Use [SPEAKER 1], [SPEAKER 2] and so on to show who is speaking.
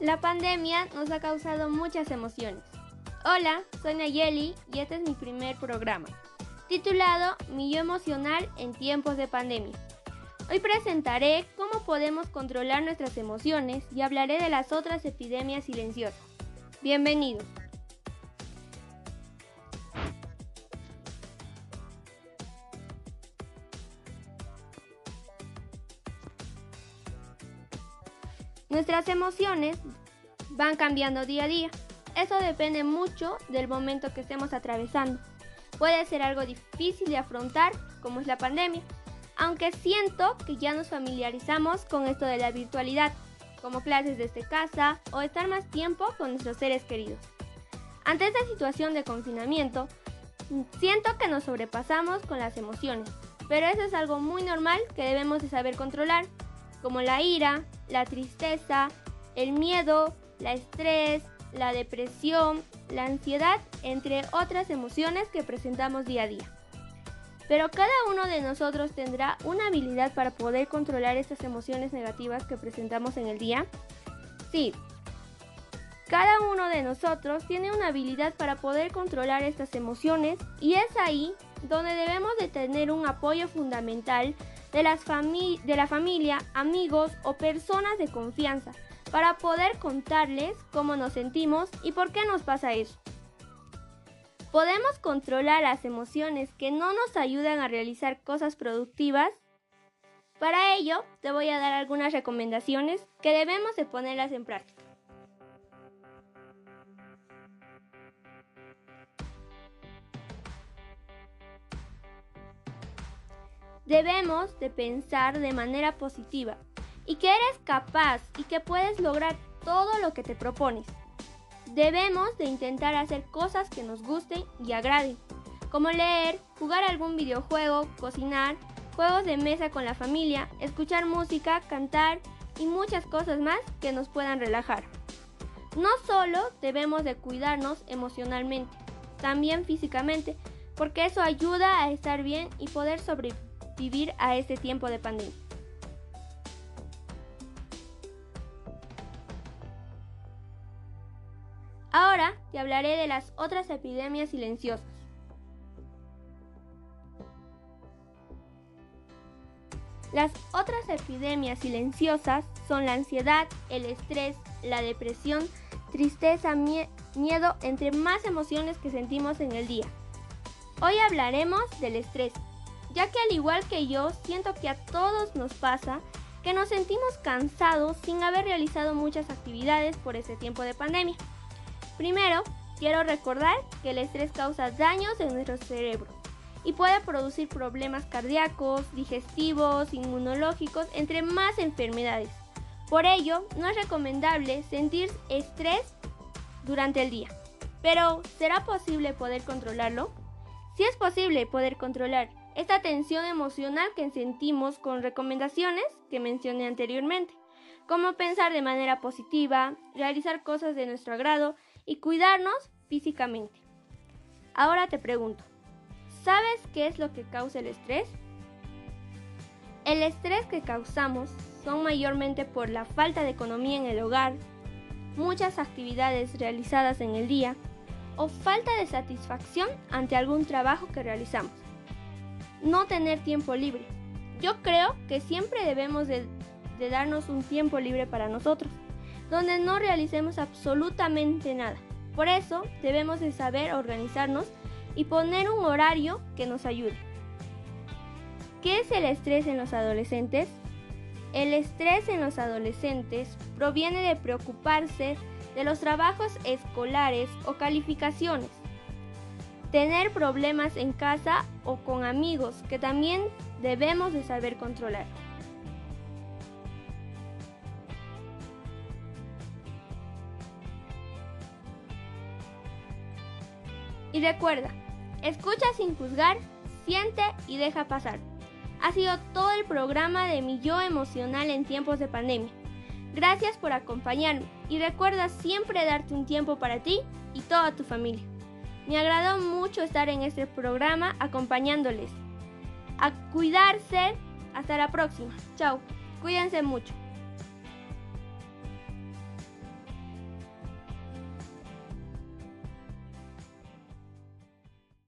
[SPEAKER 1] La pandemia nos ha causado muchas emociones. Hola, soy Nayeli y este es mi primer programa, titulado Mi yo emocional en tiempos de pandemia. Hoy presentaré cómo podemos controlar nuestras emociones y hablaré de las otras epidemias silenciosas. Bienvenidos. Nuestras emociones van cambiando día a día. Eso depende mucho del momento que estemos atravesando. Puede ser algo difícil de afrontar, como es la pandemia, aunque siento que ya nos familiarizamos con esto de la virtualidad, como clases desde casa o estar más tiempo con nuestros seres queridos. Ante esta situación de confinamiento, siento que nos sobrepasamos con las emociones, pero eso es algo muy normal que debemos de saber controlar, como la ira, la tristeza, el miedo, la estrés, la depresión, la ansiedad, entre otras emociones que presentamos día a día. Pero cada uno de nosotros tendrá una habilidad para poder controlar estas emociones negativas que presentamos en el día. Sí, cada uno de nosotros tiene una habilidad para poder controlar estas emociones y es ahí donde debemos de tener un apoyo fundamental de, las de la familia, amigos o personas de confianza para poder contarles cómo nos sentimos y por qué nos pasa eso. ¿Podemos controlar las emociones que no nos ayudan a realizar cosas productivas? Para ello, te voy a dar algunas recomendaciones que debemos de ponerlas en práctica. Debemos de pensar de manera positiva y que eres capaz y que puedes lograr todo lo que te propones. Debemos de intentar hacer cosas que nos gusten y agraden, como leer, jugar algún videojuego, cocinar, juegos de mesa con la familia, escuchar música, cantar y muchas cosas más que nos puedan relajar. No solo debemos de cuidarnos emocionalmente, también físicamente, porque eso ayuda a estar bien y poder sobrevivir vivir a este tiempo de pandemia. Ahora te hablaré de las otras epidemias silenciosas. Las otras epidemias silenciosas son la ansiedad, el estrés, la depresión, tristeza, miedo, entre más emociones que sentimos en el día. Hoy hablaremos del estrés, ya que al igual que yo, siento que a todos nos pasa que nos sentimos cansados sin haber realizado muchas actividades por este tiempo de pandemia. Primero, quiero recordar que el estrés causa daños en nuestro cerebro y puede producir problemas cardíacos, digestivos, inmunológicos, entre más enfermedades. Por ello, no es recomendable sentir estrés durante el día. Pero, ¿será posible poder controlarlo? Si es posible poder controlar esta tensión emocional que sentimos con recomendaciones que mencioné anteriormente, como pensar de manera positiva, realizar cosas de nuestro agrado y cuidarnos físicamente. Ahora te pregunto, ¿sabes qué es lo que causa el estrés? El estrés que causamos son mayormente por la falta de economía en el hogar, muchas actividades realizadas en el día o falta de satisfacción ante algún trabajo que realizamos no tener tiempo libre. Yo creo que siempre debemos de, darnos un tiempo libre para nosotros, donde no realicemos absolutamente nada. Por eso debemos de saber organizarnos y poner un horario que nos ayude. ¿Qué es el estrés en los adolescentes? El estrés en los adolescentes proviene de preocuparse de los trabajos escolares o calificaciones tener problemas en casa o con amigos que también debemos de saber controlar. Y recuerda, escucha sin juzgar, siente y deja pasar. Ha sido todo el programa de mi yo emocional en tiempos de pandemia. Gracias por acompañarme y recuerda siempre darte un tiempo para ti y toda tu familia. Me agradó mucho estar en este programa acompañándoles. A cuidarse. Hasta la próxima. Chao. Cuídense mucho.